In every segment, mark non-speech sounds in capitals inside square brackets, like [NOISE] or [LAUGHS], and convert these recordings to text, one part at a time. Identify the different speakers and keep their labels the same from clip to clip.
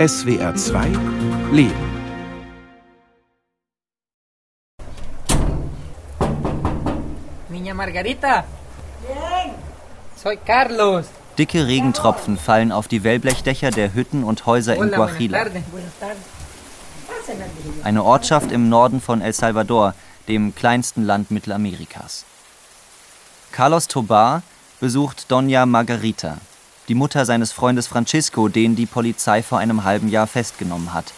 Speaker 1: SWR 2 Leben.
Speaker 2: Niña Margarita. Soy Carlos.
Speaker 3: Dicke Regentropfen fallen auf die Wellblechdächer der Hütten und Häuser in Guajila,
Speaker 2: tardes. Buenas tardes. Pásenle, amigo.
Speaker 3: eine Ortschaft im Norden von El Salvador, dem kleinsten Land Mittelamerikas. Carlos Tobar besucht Doña Margarita, die Mutter seines Freundes Francisco, den die Polizei vor einem halben Jahr festgenommen hat.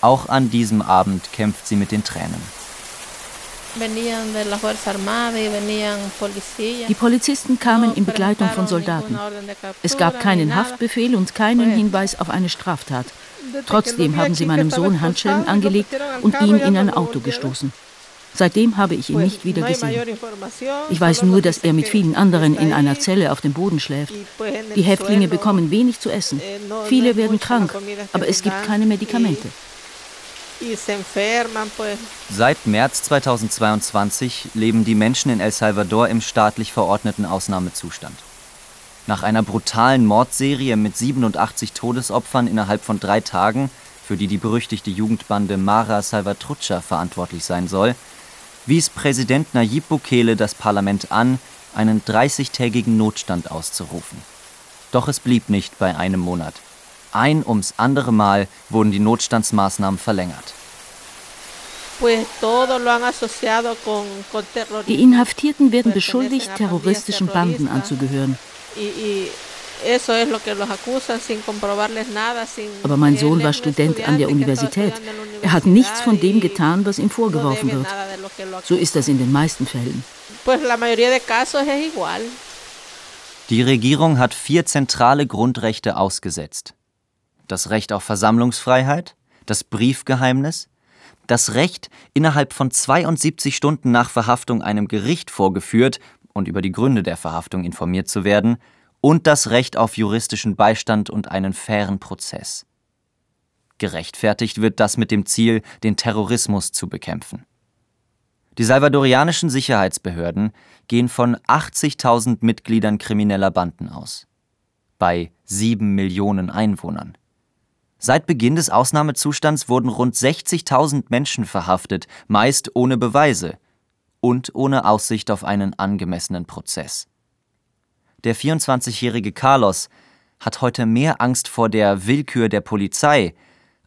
Speaker 3: Auch an diesem Abend kämpft sie mit den Tränen.
Speaker 4: Die Polizisten kamen in Begleitung von Soldaten. Es gab keinen Haftbefehl und keinen Hinweis auf eine Straftat. Trotzdem haben sie meinem Sohn Handschellen angelegt und ihn in ein Auto gestoßen. Seitdem habe ich ihn nicht wieder gesehen. Ich weiß nur, dass er mit vielen anderen in einer Zelle auf dem Boden schläft. Die Häftlinge bekommen wenig zu essen. Viele werden krank, aber es gibt keine Medikamente.
Speaker 3: Seit März 2022 leben die Menschen in El Salvador im staatlich verordneten Ausnahmezustand. Nach einer brutalen Mordserie mit 87 Todesopfern innerhalb von drei Tagen, für die die berüchtigte Jugendbande Mara Salvatrucha verantwortlich sein soll, wies Präsident Nayib Bukele das Parlament an, einen 30-tägigen Notstand auszurufen. Doch es blieb nicht bei einem Monat. Ein ums andere Mal wurden die Notstandsmaßnahmen verlängert.
Speaker 4: Die Inhaftierten werden beschuldigt, terroristischen Banden anzugehören. Aber mein Sohn war Student an der Universität. Er hat nichts von dem getan, was ihm vorgeworfen wird. So ist das in den meisten Fällen.
Speaker 3: Die Regierung hat vier zentrale Grundrechte ausgesetzt. Das Recht auf Versammlungsfreiheit, das Briefgeheimnis, das Recht, innerhalb von 72 Stunden nach Verhaftung einem Gericht vorgeführt und über die Gründe der Verhaftung informiert zu werden, und das Recht auf juristischen Beistand und einen fairen Prozess. Gerechtfertigt wird das mit dem Ziel, den Terrorismus zu bekämpfen. Die salvadorianischen Sicherheitsbehörden gehen von 80.000 Mitgliedern krimineller Banden aus. Bei sieben Millionen Einwohnern. Seit Beginn des Ausnahmezustands wurden rund 60.000 Menschen verhaftet, meist ohne Beweise und ohne Aussicht auf einen angemessenen Prozess. Der 24-jährige Carlos hat heute mehr Angst vor der Willkür der Polizei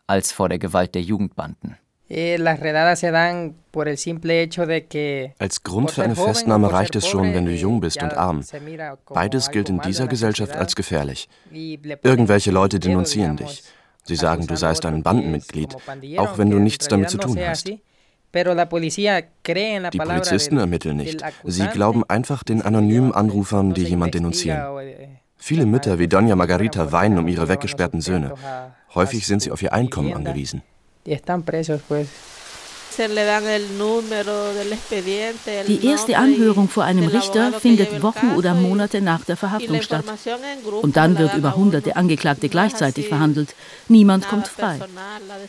Speaker 3: als vor der Gewalt der Jugendbanden.
Speaker 2: Eh, las redadas se dan por el simple hecho de que.
Speaker 5: Als Grund für eine Festnahme reicht es schon, wenn du
Speaker 2: eh,
Speaker 5: jung bist und arm. Beides gilt in dieser Gesellschaft als gefährlich. Irgendwelche Leute denunzieren dich. Sie sagen, du seist ein Bandenmitglied, auch wenn du nichts damit zu tun hast. Die Polizisten ermitteln nicht. Sie glauben einfach den anonymen Anrufern, die jemand denunzieren. Viele Mütter wie Doña Margarita weinen um ihre weggesperrten Söhne. Häufig sind sie auf ihr Einkommen angewiesen.
Speaker 4: Die erste Anhörung vor einem Richter findet Wochen oder Monate nach der Verhaftung statt. Und dann wird über hunderte. Angeklagte gleichzeitig verhandelt. Niemand kommt frei.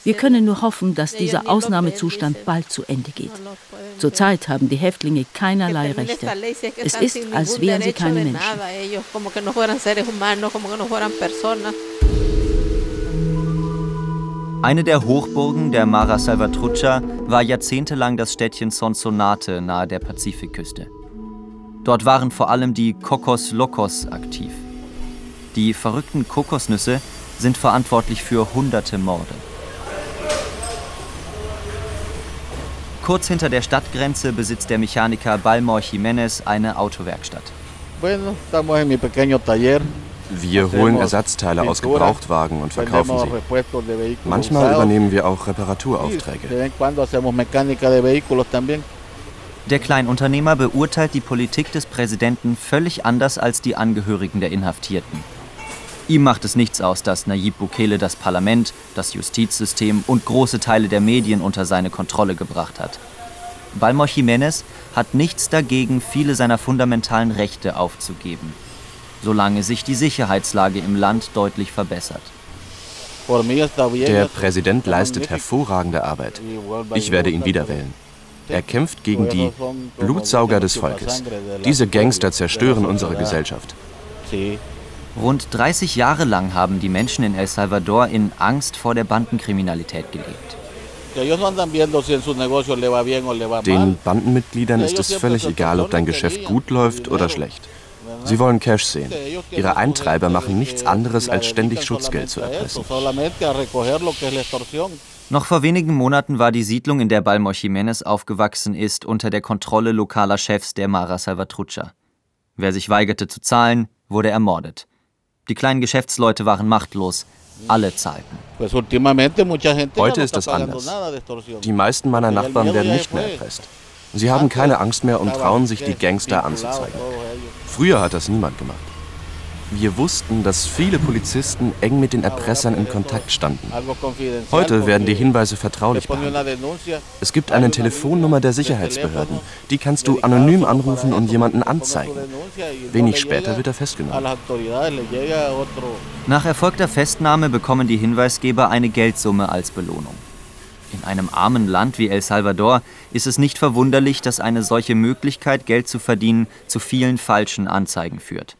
Speaker 4: Wir können nur hoffen, dass dieser Ausnahmezustand bald zu Ende geht. Zurzeit haben die Häftlinge keinerlei Rechte.
Speaker 6: es
Speaker 4: ist, als wären sie keine Menschen.
Speaker 3: Eine der Hochburgen der Mara Salvatrucha war jahrzehntelang das Städtchen Sonsonate nahe der Pazifikküste. Dort waren vor allem die Cocos Locos aktiv. Die verrückten Kokosnüsse sind verantwortlich für hunderte Morde. Kurz hinter der Stadtgrenze besitzt der Mechaniker Balmor Jiménez eine Autowerkstatt.
Speaker 7: Bueno, estamos en mi pequeño taller.
Speaker 5: Wir holen Ersatzteile aus Gebrauchtwagen und verkaufen sie. Manchmal übernehmen wir auch Reparaturaufträge.
Speaker 3: Der Kleinunternehmer beurteilt die Politik des Präsidenten völlig anders als die Angehörigen der Inhaftierten. Ihm macht es nichts aus, dass Nayib Bukele das Parlament, das Justizsystem und große Teile der Medien unter seine Kontrolle gebracht hat. Balmor Jiménez hat nichts dagegen, viele seiner fundamentalen Rechte aufzugeben, solange sich die Sicherheitslage im Land deutlich verbessert.
Speaker 5: Der Präsident leistet hervorragende Arbeit. Ich werde ihn
Speaker 7: gusta,
Speaker 5: wieder
Speaker 7: pero-
Speaker 5: wählen. Er kämpft gegen die Blutsauger des Volkes. Diese Gangster zerstören unsere Gesellschaft.
Speaker 3: Rund 30 Jahre lang haben die Menschen in El Salvador in Angst vor der Bandenkriminalität gelebt.
Speaker 5: Den Bandenmitgliedern ist es völlig egal, ob dein Geschäft gut läuft oder schlecht. Sie wollen Cash sehen. Ihre Eintreiber machen nichts anderes, als ständig Schutzgeld zu erpressen.
Speaker 3: Noch vor wenigen Monaten war die Siedlung, in der Balmor Jiménez aufgewachsen ist, unter der Kontrolle lokaler Chefs der Mara Salvatrucha. Wer sich weigerte zu zahlen, wurde ermordet. Die kleinen Geschäftsleute waren machtlos. Alle zahlten.
Speaker 5: Heute ist das anders. Die meisten meiner Nachbarn werden nicht mehr erpresst. Sie haben keine Angst mehr und trauen sich, die Gangster anzuzeigen. Früher hat das niemand gemacht. Wir wussten, dass viele Polizisten eng mit den Erpressern in Kontakt standen. Heute werden die Hinweise vertraulich behandelt. Es gibt eine Telefonnummer der Sicherheitsbehörden. Die kannst du anonym anrufen und jemanden anzeigen. Wenig später wird er festgenommen.
Speaker 3: Nach erfolgter Festnahme bekommen die Hinweisgeber eine Geldsumme als Belohnung. In einem armen Land wie El Salvador ist es nicht verwunderlich, dass eine solche Möglichkeit, Geld zu verdienen, zu vielen falschen Anzeigen führt.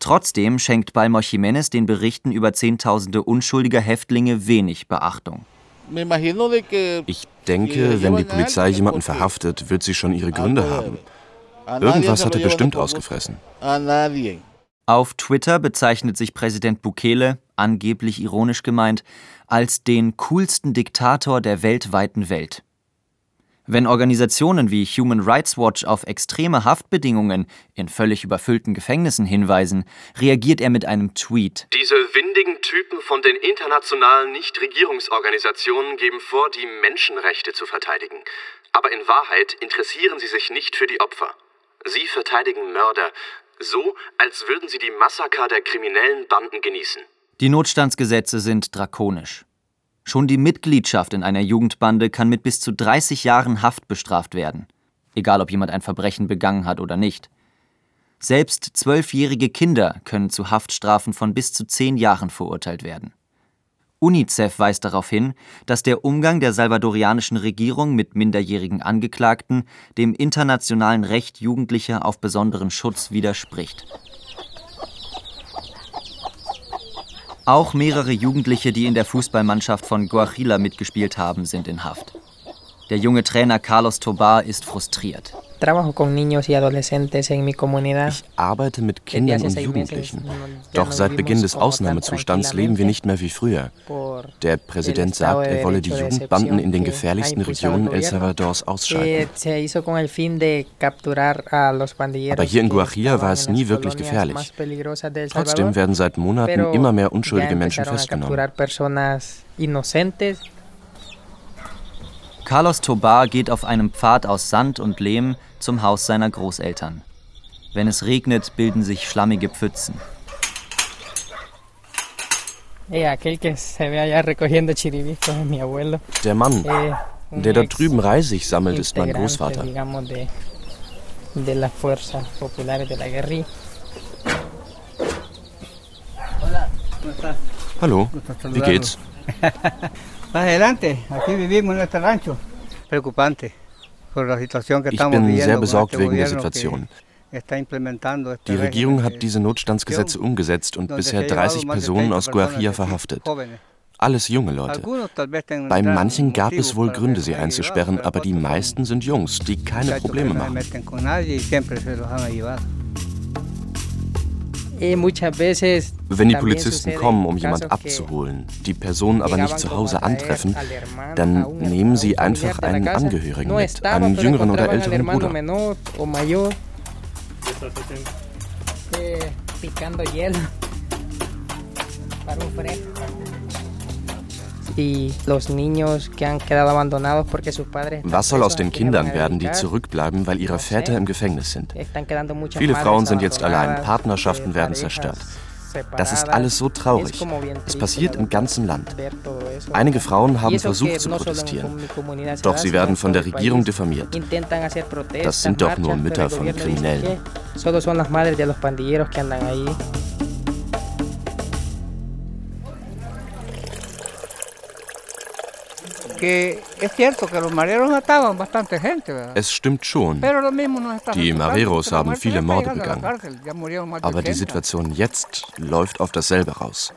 Speaker 3: Trotzdem schenkt Balmor Jiménez den Berichten über Zehntausende unschuldiger Häftlinge wenig Beachtung.
Speaker 5: Ich denke, wenn die Polizei jemanden verhaftet, wird sie schon ihre Gründe haben. Irgendwas hat er bestimmt ausgefressen.
Speaker 3: Auf Twitter bezeichnet sich Präsident Bukele, angeblich ironisch gemeint, als den coolsten Diktator der weltweiten Welt. Wenn Organisationen wie Human Rights Watch auf extreme Haftbedingungen in völlig überfüllten Gefängnissen hinweisen, reagiert er mit einem Tweet.
Speaker 8: Diese windigen Typen von den internationalen Nichtregierungsorganisationen geben vor, die Menschenrechte zu verteidigen. Aber in Wahrheit interessieren sie sich nicht für die Opfer. Sie verteidigen Mörder, so als würden sie die Massaker der kriminellen Banden genießen.
Speaker 3: Die Notstandsgesetze sind drakonisch. Schon die Mitgliedschaft in einer Jugendbande kann mit bis zu 30 Jahren Haft bestraft werden, egal ob jemand ein Verbrechen begangen hat oder nicht. Selbst zwölfjährige Kinder können zu Haftstrafen von bis zu zehn Jahren verurteilt werden. UNICEF weist darauf hin, dass der Umgang der salvadorianischen Regierung mit minderjährigen Angeklagten dem internationalen Recht Jugendlicher auf besonderen Schutz widerspricht. Auch mehrere Jugendliche, die in der Fußballmannschaft von Guajila mitgespielt haben, sind in Haft. Der junge Trainer Carlos Tobar ist frustriert.
Speaker 5: Ich arbeite mit Kindern und Jugendlichen. Doch seit Beginn des Ausnahmezustands leben wir nicht mehr wie früher. Der Präsident sagt, er wolle die Jugendbanden in den gefährlichsten Regionen El Salvadors ausschalten. Aber hier in Guajira war es nie wirklich gefährlich. Trotzdem werden seit Monaten immer mehr unschuldige Menschen festgenommen.
Speaker 3: Carlos Tobar geht auf einem Pfad aus Sand und Lehm zum Haus seiner Großeltern. Wenn es regnet, bilden sich schlammige Pfützen.
Speaker 5: Der Mann, eh, der da drüben Reisig sammelt, ist mein Großvater. Hallo, wie geht's? [LAUGHS]
Speaker 9: Adelante, aquí vivimos en nuestro rancho. Preocupante
Speaker 5: Ich bin sehr besorgt wegen der Situation. Die Regierung hat diese Notstandsgesetze umgesetzt und bisher 30 Personen aus Guajira verhaftet. Alles junge Leute. Bei manchen gab es wohl Gründe, sie einzusperren, aber die meisten sind Jungs, die keine Probleme machen.
Speaker 2: Eh,
Speaker 5: Wenn die Polizisten kommen, um jemand abzuholen, die Person aber nicht zu Hause antreffen, dann nehmen sie einfach einen Angehörigen mit, einen jüngeren oder älteren Bruder. Eh, was soll aus den Kindern werden, die zurückbleiben, weil ihre Väter im Gefängnis sind? Viele Frauen sind jetzt allein, Partnerschaften werden zerstört. Das ist alles so traurig. Es passiert im ganzen Land. Einige Frauen haben versucht zu protestieren, doch sie werden von der Regierung diffamiert. Das sind doch nur Mütter von Kriminellen. Es stimmt schon. Die Mareros haben viele Morde begangen. Aber die Situation jetzt läuft auf dasselbe raus.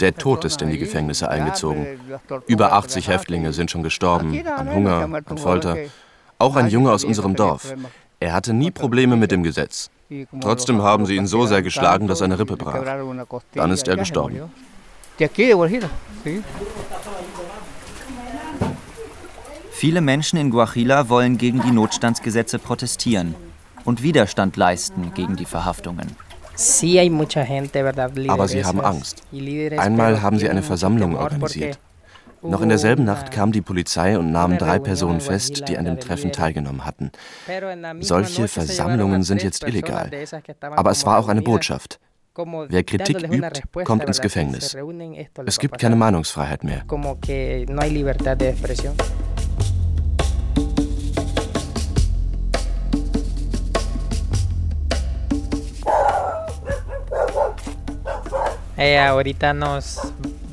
Speaker 5: Der Tod ist in die Gefängnisse eingezogen. Über 80 Häftlinge sind schon gestorben, an Hunger, an Folter. Auch ein Junge aus unserem Dorf. Er hatte nie Probleme mit dem Gesetz. Trotzdem haben sie ihn so sehr geschlagen, dass seine Rippe brach. Dann ist er gestorben.
Speaker 3: Viele Menschen in Guajila wollen gegen die Notstandsgesetze protestieren und Widerstand leisten gegen die Verhaftungen.
Speaker 5: Aber sie haben Angst. Einmal haben sie eine Versammlung organisiert. Noch in derselben Nacht kam die Polizei und nahm drei Personen fest, die an dem Treffen teilgenommen hatten. Solche Versammlungen sind jetzt illegal. Aber es war auch eine Botschaft. Wer Kritik übt, kommt ins Gefängnis. Es gibt keine Meinungsfreiheit mehr.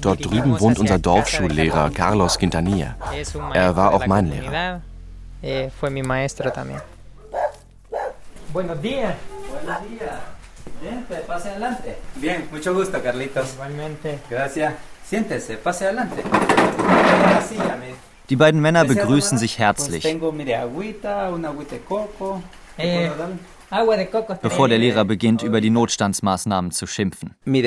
Speaker 5: Dort drüben wohnt unser Dorfschullehrer Carlos Quintanilla. Er war auch mein Lehrer.
Speaker 2: Buenos días. Buenos días. Vente, pase adelante. Bien, mucho gusto, Carlitos. Igualmente. Gracias. Siéntese, pase adelante.
Speaker 3: Die beiden Männer begrüßen sich herzlich. Bevor der Lehrer beginnt, über die Notstandsmaßnahmen zu schimpfen.
Speaker 10: Eh.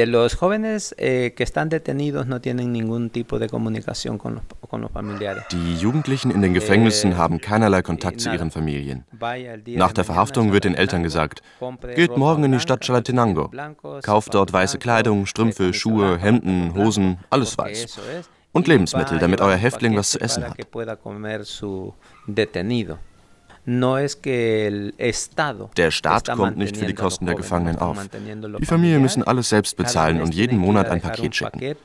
Speaker 5: Die Jugendlichen in den Gefängnissen haben keinerlei Kontakt zu ihren Familien. Nach der Verhaftung wird den Eltern gesagt, geht morgen in die Stadt Chalatenango, kauft dort weiße Kleidung, Strümpfe, Schuhe, Hemden, Hosen, alles weiß. Und Lebensmittel, damit euer Häftling was zu essen hat. Der Staat kommt nicht für die Kosten der Gefangenen auf. Die Familien müssen alles selbst bezahlen und jeden Monat ein Paket schicken.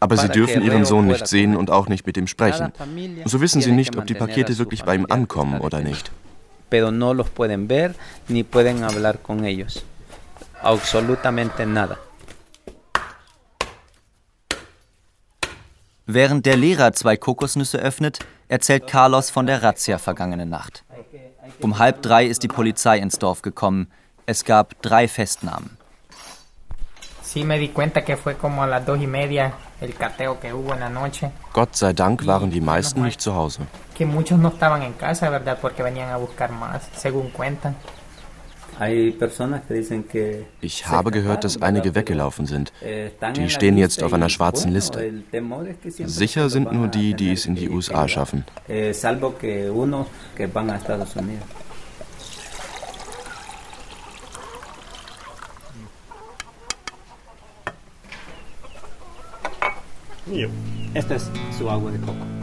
Speaker 5: Aber sie dürfen ihren Sohn nicht sehen und auch nicht mit ihm sprechen. So wissen sie nicht, ob die Pakete wirklich bei ihm ankommen oder nicht.
Speaker 10: Pero no los pueden ver ni pueden hablar con ellos. Absolutamente nada.
Speaker 3: Während der Lehrer zwei Kokosnüsse öffnet, erzählt Carlos von der Razzia vergangene Nacht. Um halb drei ist die Polizei ins Dorf gekommen. Es gab drei Festnahmen.
Speaker 5: Gott sei Dank waren die meisten nicht zu Hause. Ich habe gehört, dass einige weggelaufen sind. Die stehen jetzt auf einer schwarzen Liste. Sicher sind nur die, die es in die USA schaffen.
Speaker 10: Esta es su agua de coco.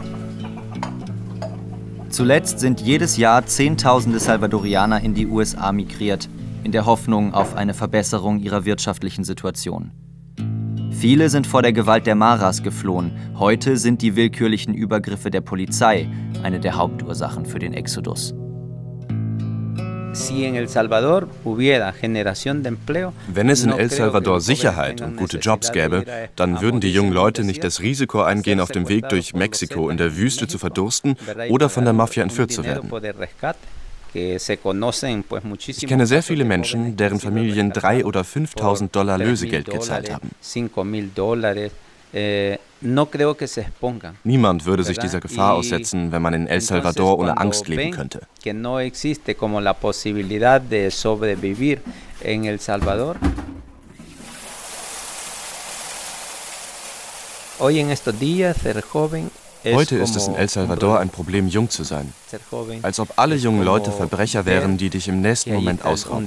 Speaker 3: Zuletzt sind jedes Jahr Zehntausende Salvadorianer in die USA migriert, in der Hoffnung auf eine Verbesserung ihrer wirtschaftlichen Situation. Viele sind vor der Gewalt der Maras geflohen. Heute sind die willkürlichen Übergriffe der Polizei eine der Hauptursachen für den Exodus.
Speaker 5: Wenn es in El Salvador Sicherheit und gute Jobs gäbe, dann würden die jungen Leute nicht das Risiko eingehen, auf dem Weg durch Mexiko in der Wüste zu verdursten oder von der Mafia entführt zu werden. Ich kenne sehr viele Menschen, deren Familien 3.000 oder 5.000 Dollar Lösegeld gezahlt haben.
Speaker 10: Eh,
Speaker 5: Niemand würde sich dieser Gefahr aussetzen, wenn man in El Salvador ohne Angst leben könnte. Heute ist es in El Salvador ein Problem, jung zu sein. Als ob alle jungen Leute Verbrecher wären, die dich im nächsten Moment ausrauben.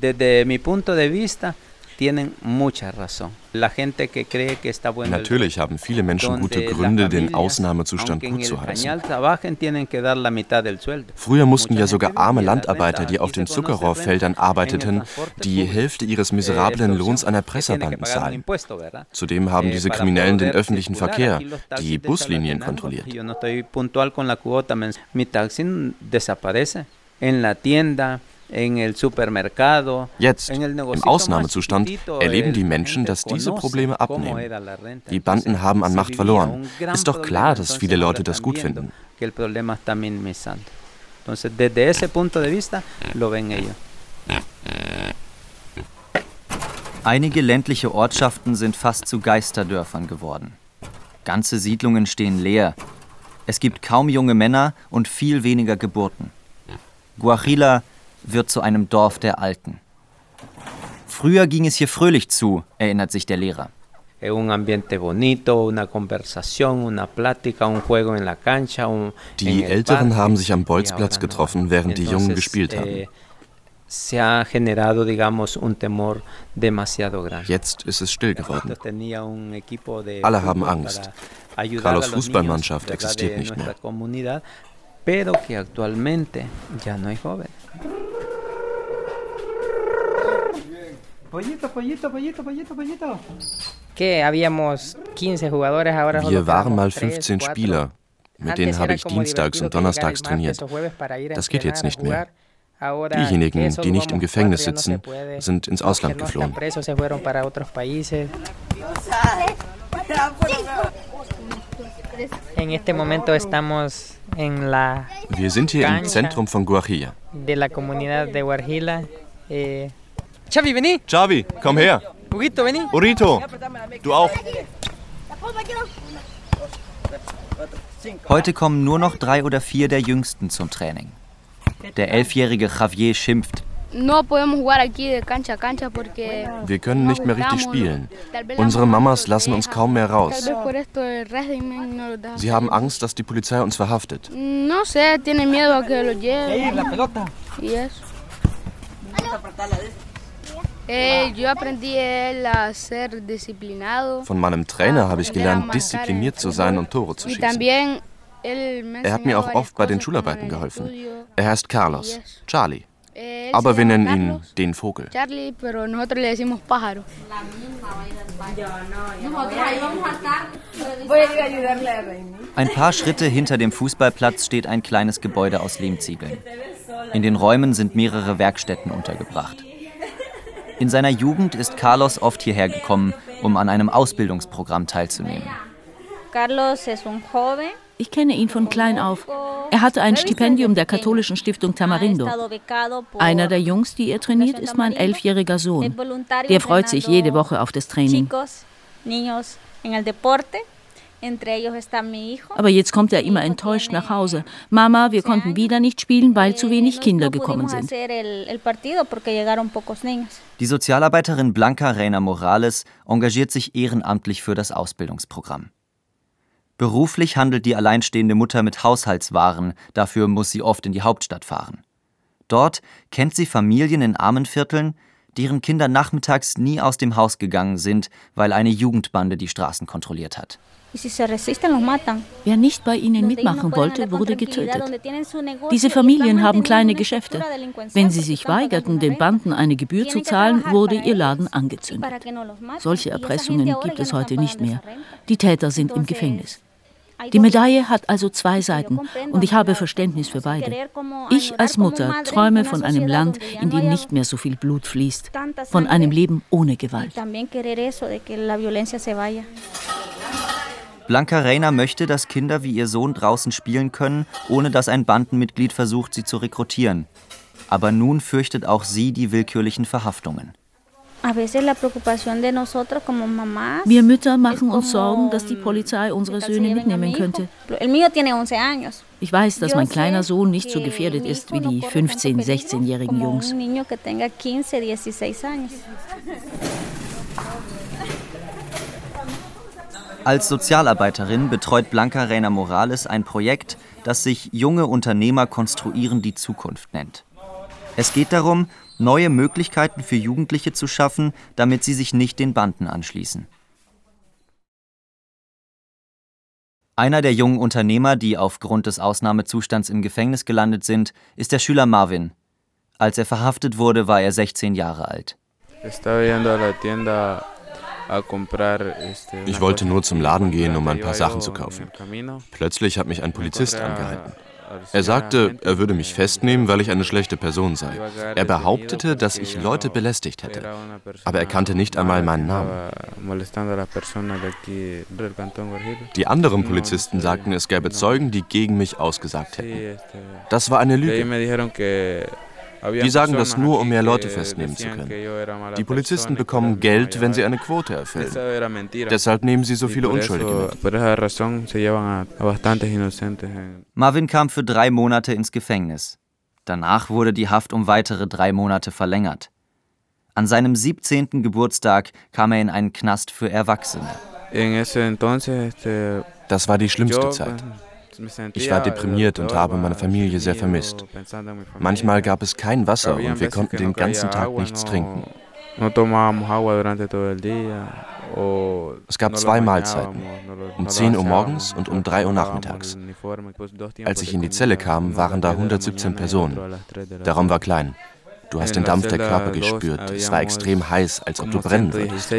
Speaker 10: Desde mi punto de vista, tienen mucha razón. La gente que cree que está bueno
Speaker 5: Natürlich haben viele Menschen gute Gründe, den Ausnahmezustand gut zu heißen. Früher mussten ja sogar arme Landarbeiter, die auf den Zuckerrohrfeldern arbeiteten, die Hälfte ihres miserablen Lohns an Erpresserbanden zahlen. Zudem haben diese Kriminellen den öffentlichen Verkehr, die Buslinien kontrolliert.
Speaker 10: en la tienda,
Speaker 5: Jetzt, im Ausnahmezustand, erleben die Menschen, dass diese Probleme abnehmen. Die Banden haben an Macht verloren. Ist doch klar, dass viele Leute das gut finden.
Speaker 3: Einige ländliche Ortschaften sind fast zu Geisterdörfern geworden. Ganze Siedlungen stehen leer. Es gibt kaum junge Männer und viel weniger Geburten. Guajila wird zu einem Dorf der Alten. Früher ging es hier fröhlich zu, erinnert sich der Lehrer. Die
Speaker 5: Älteren haben sich am Bolzplatz getroffen, während die Jungen gespielt haben.
Speaker 10: Eh,
Speaker 5: Jetzt ist es still geworden. Alle haben Angst. Carlos Fußballmannschaft existiert nicht mehr.
Speaker 2: Pollito, pollito, pollito, pollito, pollito.
Speaker 5: Wir waren mal 15 Spieler. Mit denen habe ich dienstags und donnerstags trainiert. Das geht jetzt nicht mehr. Diejenigen, die nicht im Gefängnis sitzen, sind ins Ausland geflohen. Wir sind hier im Zentrum von Guajilla.
Speaker 11: Xavi, vení.
Speaker 5: Xavi, komm her.
Speaker 11: Urito, vení.
Speaker 5: Urito, du auch.
Speaker 3: Heute kommen nur noch drei oder vier der Jüngsten zum Training. Der elfjährige Javier schimpft.
Speaker 5: Wir können nicht mehr richtig spielen. Unsere Mamas lassen uns kaum mehr raus. Sie haben Angst, dass die Polizei uns verhaftet. Von meinem Trainer habe ich gelernt, diszipliniert zu sein und Tore zu schießen. Er hat mir auch oft bei den Schularbeiten geholfen. Er heißt Carlos, Charlie. Aber wir nennen ihn den Vogel.
Speaker 3: Ein paar Schritte hinter dem Fußballplatz steht ein kleines Gebäude aus Lehmziegeln. In den Räumen sind mehrere Werkstätten untergebracht. In seiner Jugend ist Carlos oft hierher gekommen, um an einem Ausbildungsprogramm teilzunehmen.
Speaker 4: Ich kenne ihn von klein auf. Er hatte ein Stipendium der katholischen Stiftung Tamarindo. Einer der Jungs, die er trainiert, ist mein elfjähriger Sohn. Der freut sich jede Woche auf das Training. Aber jetzt kommt er immer enttäuscht nach Hause. Mama, wir konnten wieder nicht spielen, weil zu wenig Kinder gekommen sind.
Speaker 3: Die Sozialarbeiterin Blanca Reina Morales engagiert sich ehrenamtlich für das Ausbildungsprogramm. Beruflich handelt die alleinstehende Mutter mit Haushaltswaren, dafür muss sie oft in die Hauptstadt fahren. Dort kennt sie Familien in armen Vierteln, deren Kinder nachmittags nie aus dem Haus gegangen sind, weil eine Jugendbande die Straßen kontrolliert hat.
Speaker 4: Wer nicht bei ihnen mitmachen wollte, wurde getötet. Diese Familien haben kleine Geschäfte. Wenn sie sich weigerten, den Banden eine Gebühr zu zahlen, wurde ihr Laden angezündet. Solche Erpressungen gibt es heute nicht mehr. Die Täter sind im Gefängnis. Die Medaille hat also zwei Seiten und ich habe Verständnis für beide. Ich als Mutter träume von einem Land, in dem nicht mehr so viel Blut fließt, von einem Leben ohne Gewalt.
Speaker 3: Blanca Reina möchte, dass Kinder wie ihr Sohn draußen spielen können, ohne dass ein Bandenmitglied versucht, sie zu rekrutieren. Aber nun fürchtet auch sie die willkürlichen Verhaftungen.
Speaker 4: Wir Mütter machen uns Sorgen, dass die Polizei unsere Söhne mitnehmen könnte. Ich weiß, dass mein kleiner Sohn nicht so gefährdet ist wie die 15-, 16-jährigen Jungs.
Speaker 3: Als Sozialarbeiterin betreut Blanca Reina Morales ein Projekt, das sich Junge Unternehmer konstruieren die Zukunft nennt. Es geht darum, neue Möglichkeiten für Jugendliche zu schaffen, damit sie sich nicht den Banden anschließen. Einer der jungen Unternehmer, die aufgrund des Ausnahmezustands im Gefängnis gelandet sind, ist der Schüler Marvin. Als er verhaftet wurde, war er 16 Jahre alt.
Speaker 5: Ich wollte nur zum Laden gehen, um ein paar Sachen zu kaufen. Plötzlich hat mich ein Polizist angehalten. Er sagte, er würde mich festnehmen, weil ich eine schlechte Person sei. Er behauptete, dass ich Leute belästigt hätte. Aber er kannte nicht einmal meinen Namen. Die anderen Polizisten sagten, es gäbe Zeugen, die gegen mich ausgesagt hätten. Das war eine Lüge. Die sagen das nur, um mehr Leute festnehmen zu können. Die Polizisten bekommen Geld, wenn sie eine Quote erfüllen. Deshalb nehmen sie so viele Unschuldige mit.
Speaker 3: Marvin kam für drei Monate ins Gefängnis. Danach wurde die Haft um weitere drei Monate verlängert. An seinem 17. Geburtstag kam er in einen Knast für Erwachsene.
Speaker 5: Das war die schlimmste Zeit. Ich war deprimiert und habe meine Familie sehr vermisst. Manchmal gab es kein Wasser und wir konnten den ganzen Tag nichts trinken. Es gab zwei Mahlzeiten, um 10 Uhr morgens und um 3 Uhr nachmittags. Als ich in die Zelle kam, waren da 117 Personen. Der Raum war klein. Du hast den Dampf der Körper gespürt. Es war extrem heiß, als ob du brennen würdest.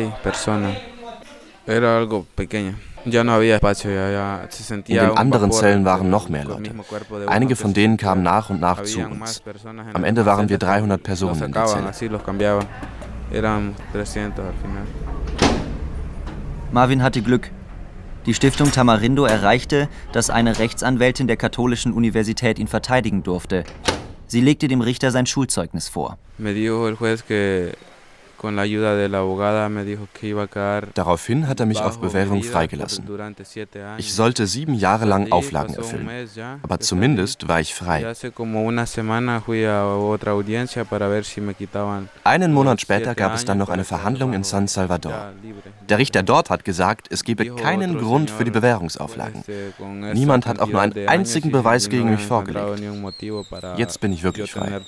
Speaker 5: In den anderen Zellen waren noch mehr Leute. Einige von denen kamen nach und nach zu uns. Am Ende waren wir 300 Personen in der Zelle.
Speaker 3: Marvin hatte Glück. Die Stiftung Tamarindo erreichte, dass eine Rechtsanwältin der Katholischen Universität ihn verteidigen durfte. Sie legte dem Richter sein Schulzeugnis vor.
Speaker 5: Daraufhin hat er mich auf Bewährung freigelassen. Ich sollte sieben Jahre lang Auflagen erfüllen, aber zumindest war ich frei. Einen Monat später gab es dann noch eine Verhandlung in San Salvador. Der Richter dort hat gesagt, es gebe keinen Grund für die Bewährungsauflagen. Niemand hat auch nur einen einzigen Beweis gegen mich vorgelegt. Jetzt bin ich wirklich frei.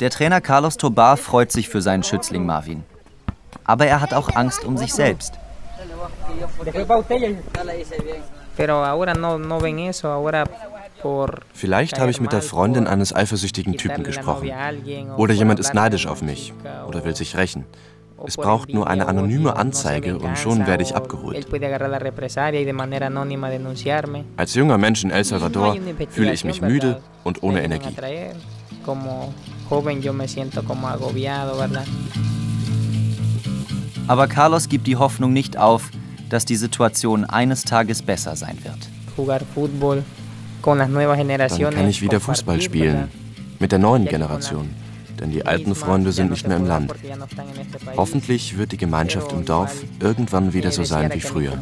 Speaker 3: Der Trainer Carlos Tobar freut sich für seinen Schützling Marvin. Aber er hat auch Angst um sich selbst.
Speaker 5: Vielleicht habe ich mit der Freundin eines eifersüchtigen Typen gesprochen. Oder jemand ist neidisch auf mich oder will sich rächen. Es braucht nur eine anonyme Anzeige und schon werde ich abgeholt. Als junger Mensch in El Salvador fühle ich mich müde und ohne Energie.
Speaker 3: Aber Carlos gibt die Hoffnung nicht auf, dass die Situation eines Tages besser sein wird.
Speaker 5: Dann kann ich wieder Fußball spielen, mit der neuen Generation denn die alten Freunde sind nicht mehr im Land. Hoffentlich wird die Gemeinschaft im Dorf irgendwann wieder so sein wie früher.